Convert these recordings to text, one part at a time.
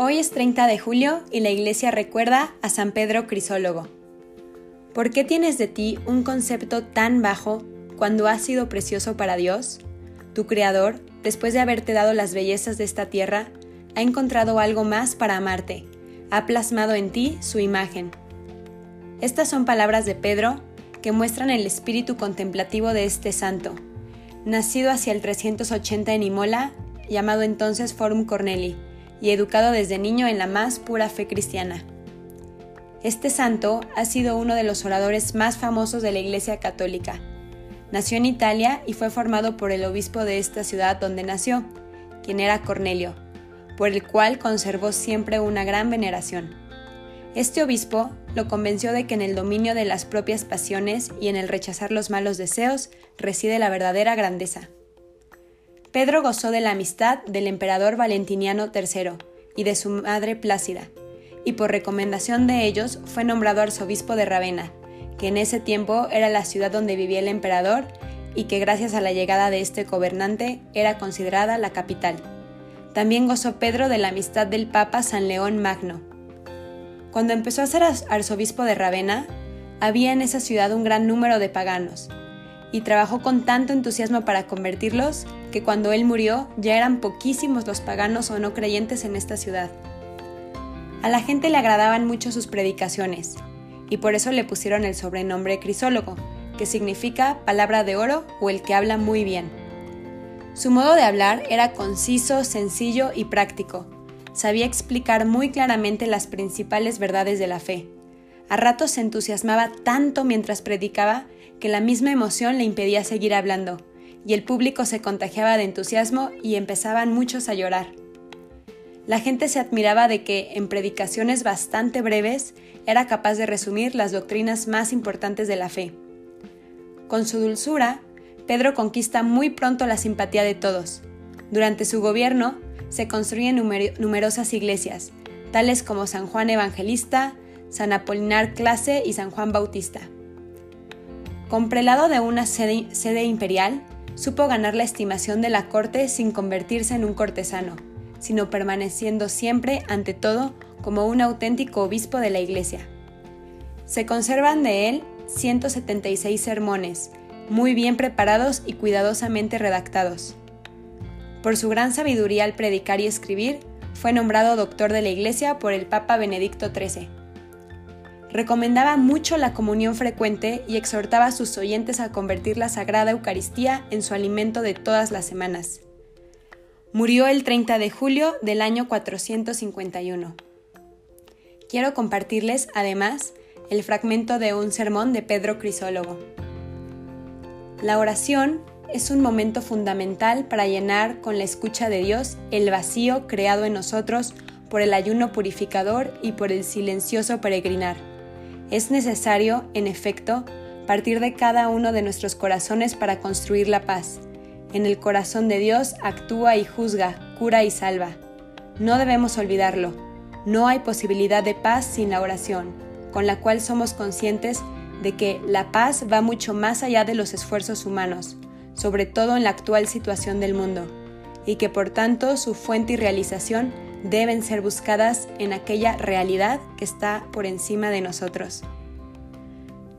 Hoy es 30 de julio y la iglesia recuerda a San Pedro Crisólogo. ¿Por qué tienes de ti un concepto tan bajo cuando has sido precioso para Dios? Tu Creador, después de haberte dado las bellezas de esta tierra, ha encontrado algo más para amarte, ha plasmado en ti su imagen. Estas son palabras de Pedro que muestran el espíritu contemplativo de este santo, nacido hacia el 380 en Imola, llamado entonces Forum Corneli, y educado desde niño en la más pura fe cristiana. Este santo ha sido uno de los oradores más famosos de la Iglesia Católica. Nació en Italia y fue formado por el obispo de esta ciudad donde nació, quien era Cornelio, por el cual conservó siempre una gran veneración. Este obispo lo convenció de que en el dominio de las propias pasiones y en el rechazar los malos deseos reside la verdadera grandeza. Pedro gozó de la amistad del emperador Valentiniano III y de su madre Plácida, y por recomendación de ellos fue nombrado arzobispo de Ravenna, que en ese tiempo era la ciudad donde vivía el emperador y que gracias a la llegada de este gobernante era considerada la capital. También gozó Pedro de la amistad del Papa San León Magno. Cuando empezó a ser arzobispo de Ravenna, había en esa ciudad un gran número de paganos, y trabajó con tanto entusiasmo para convertirlos que cuando él murió ya eran poquísimos los paganos o no creyentes en esta ciudad. A la gente le agradaban mucho sus predicaciones, y por eso le pusieron el sobrenombre Crisólogo, que significa palabra de oro o el que habla muy bien. Su modo de hablar era conciso, sencillo y práctico. Sabía explicar muy claramente las principales verdades de la fe. A ratos se entusiasmaba tanto mientras predicaba que la misma emoción le impedía seguir hablando, y el público se contagiaba de entusiasmo y empezaban muchos a llorar. La gente se admiraba de que, en predicaciones bastante breves, era capaz de resumir las doctrinas más importantes de la fe. Con su dulzura, Pedro conquista muy pronto la simpatía de todos. Durante su gobierno, se construyen numerosas iglesias, tales como San Juan Evangelista, San Apolinar Clase y San Juan Bautista. Con prelado de una sede, imperial, supo ganar la estimación de la corte sin convertirse en un cortesano, sino permaneciendo siempre, ante todo, como un auténtico obispo de la Iglesia. Se conservan de él 176 sermones, muy bien preparados y cuidadosamente redactados. Por su gran sabiduría al predicar y escribir, fue nombrado doctor de la Iglesia por el Papa Benedicto XIII. Recomendaba mucho la comunión frecuente y exhortaba a sus oyentes a convertir la Sagrada Eucaristía en su alimento de todas las semanas. Murió el 30 de julio del año 451. Quiero compartirles, además, el fragmento de un sermón de Pedro Crisólogo. La oración es un momento fundamental para llenar con la escucha de Dios el vacío creado en nosotros por el ayuno purificador y por el silencioso peregrinar. Es necesario, en efecto, partir de cada uno de nuestros corazones para construir la paz. En el corazón de Dios actúa y juzga, cura y salva. No debemos olvidarlo. No hay posibilidad de paz sin la oración, con la cual somos conscientes de que la paz va mucho más allá de los esfuerzos humanos, sobre todo en la actual situación del mundo, y que por tanto su fuente y realización deben ser buscadas en aquella realidad que está por encima de nosotros.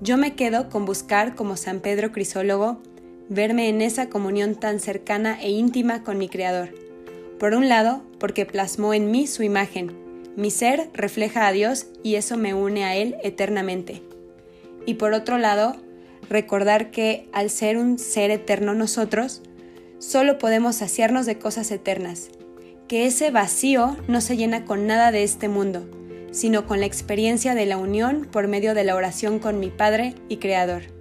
Yo me quedo con buscar como San Pedro Crisólogo, verme en esa comunión tan cercana e íntima con mi Creador. Por un lado, porque plasmó en mí su imagen, mi ser refleja a Dios y eso me une a Él eternamente. Y por otro lado, recordar que al ser un ser eterno nosotros, solo podemos saciarnos de cosas eternas que ese vacío no se llena con nada de este mundo, sino con la experiencia de la unión por medio de la oración con mi Padre y Creador.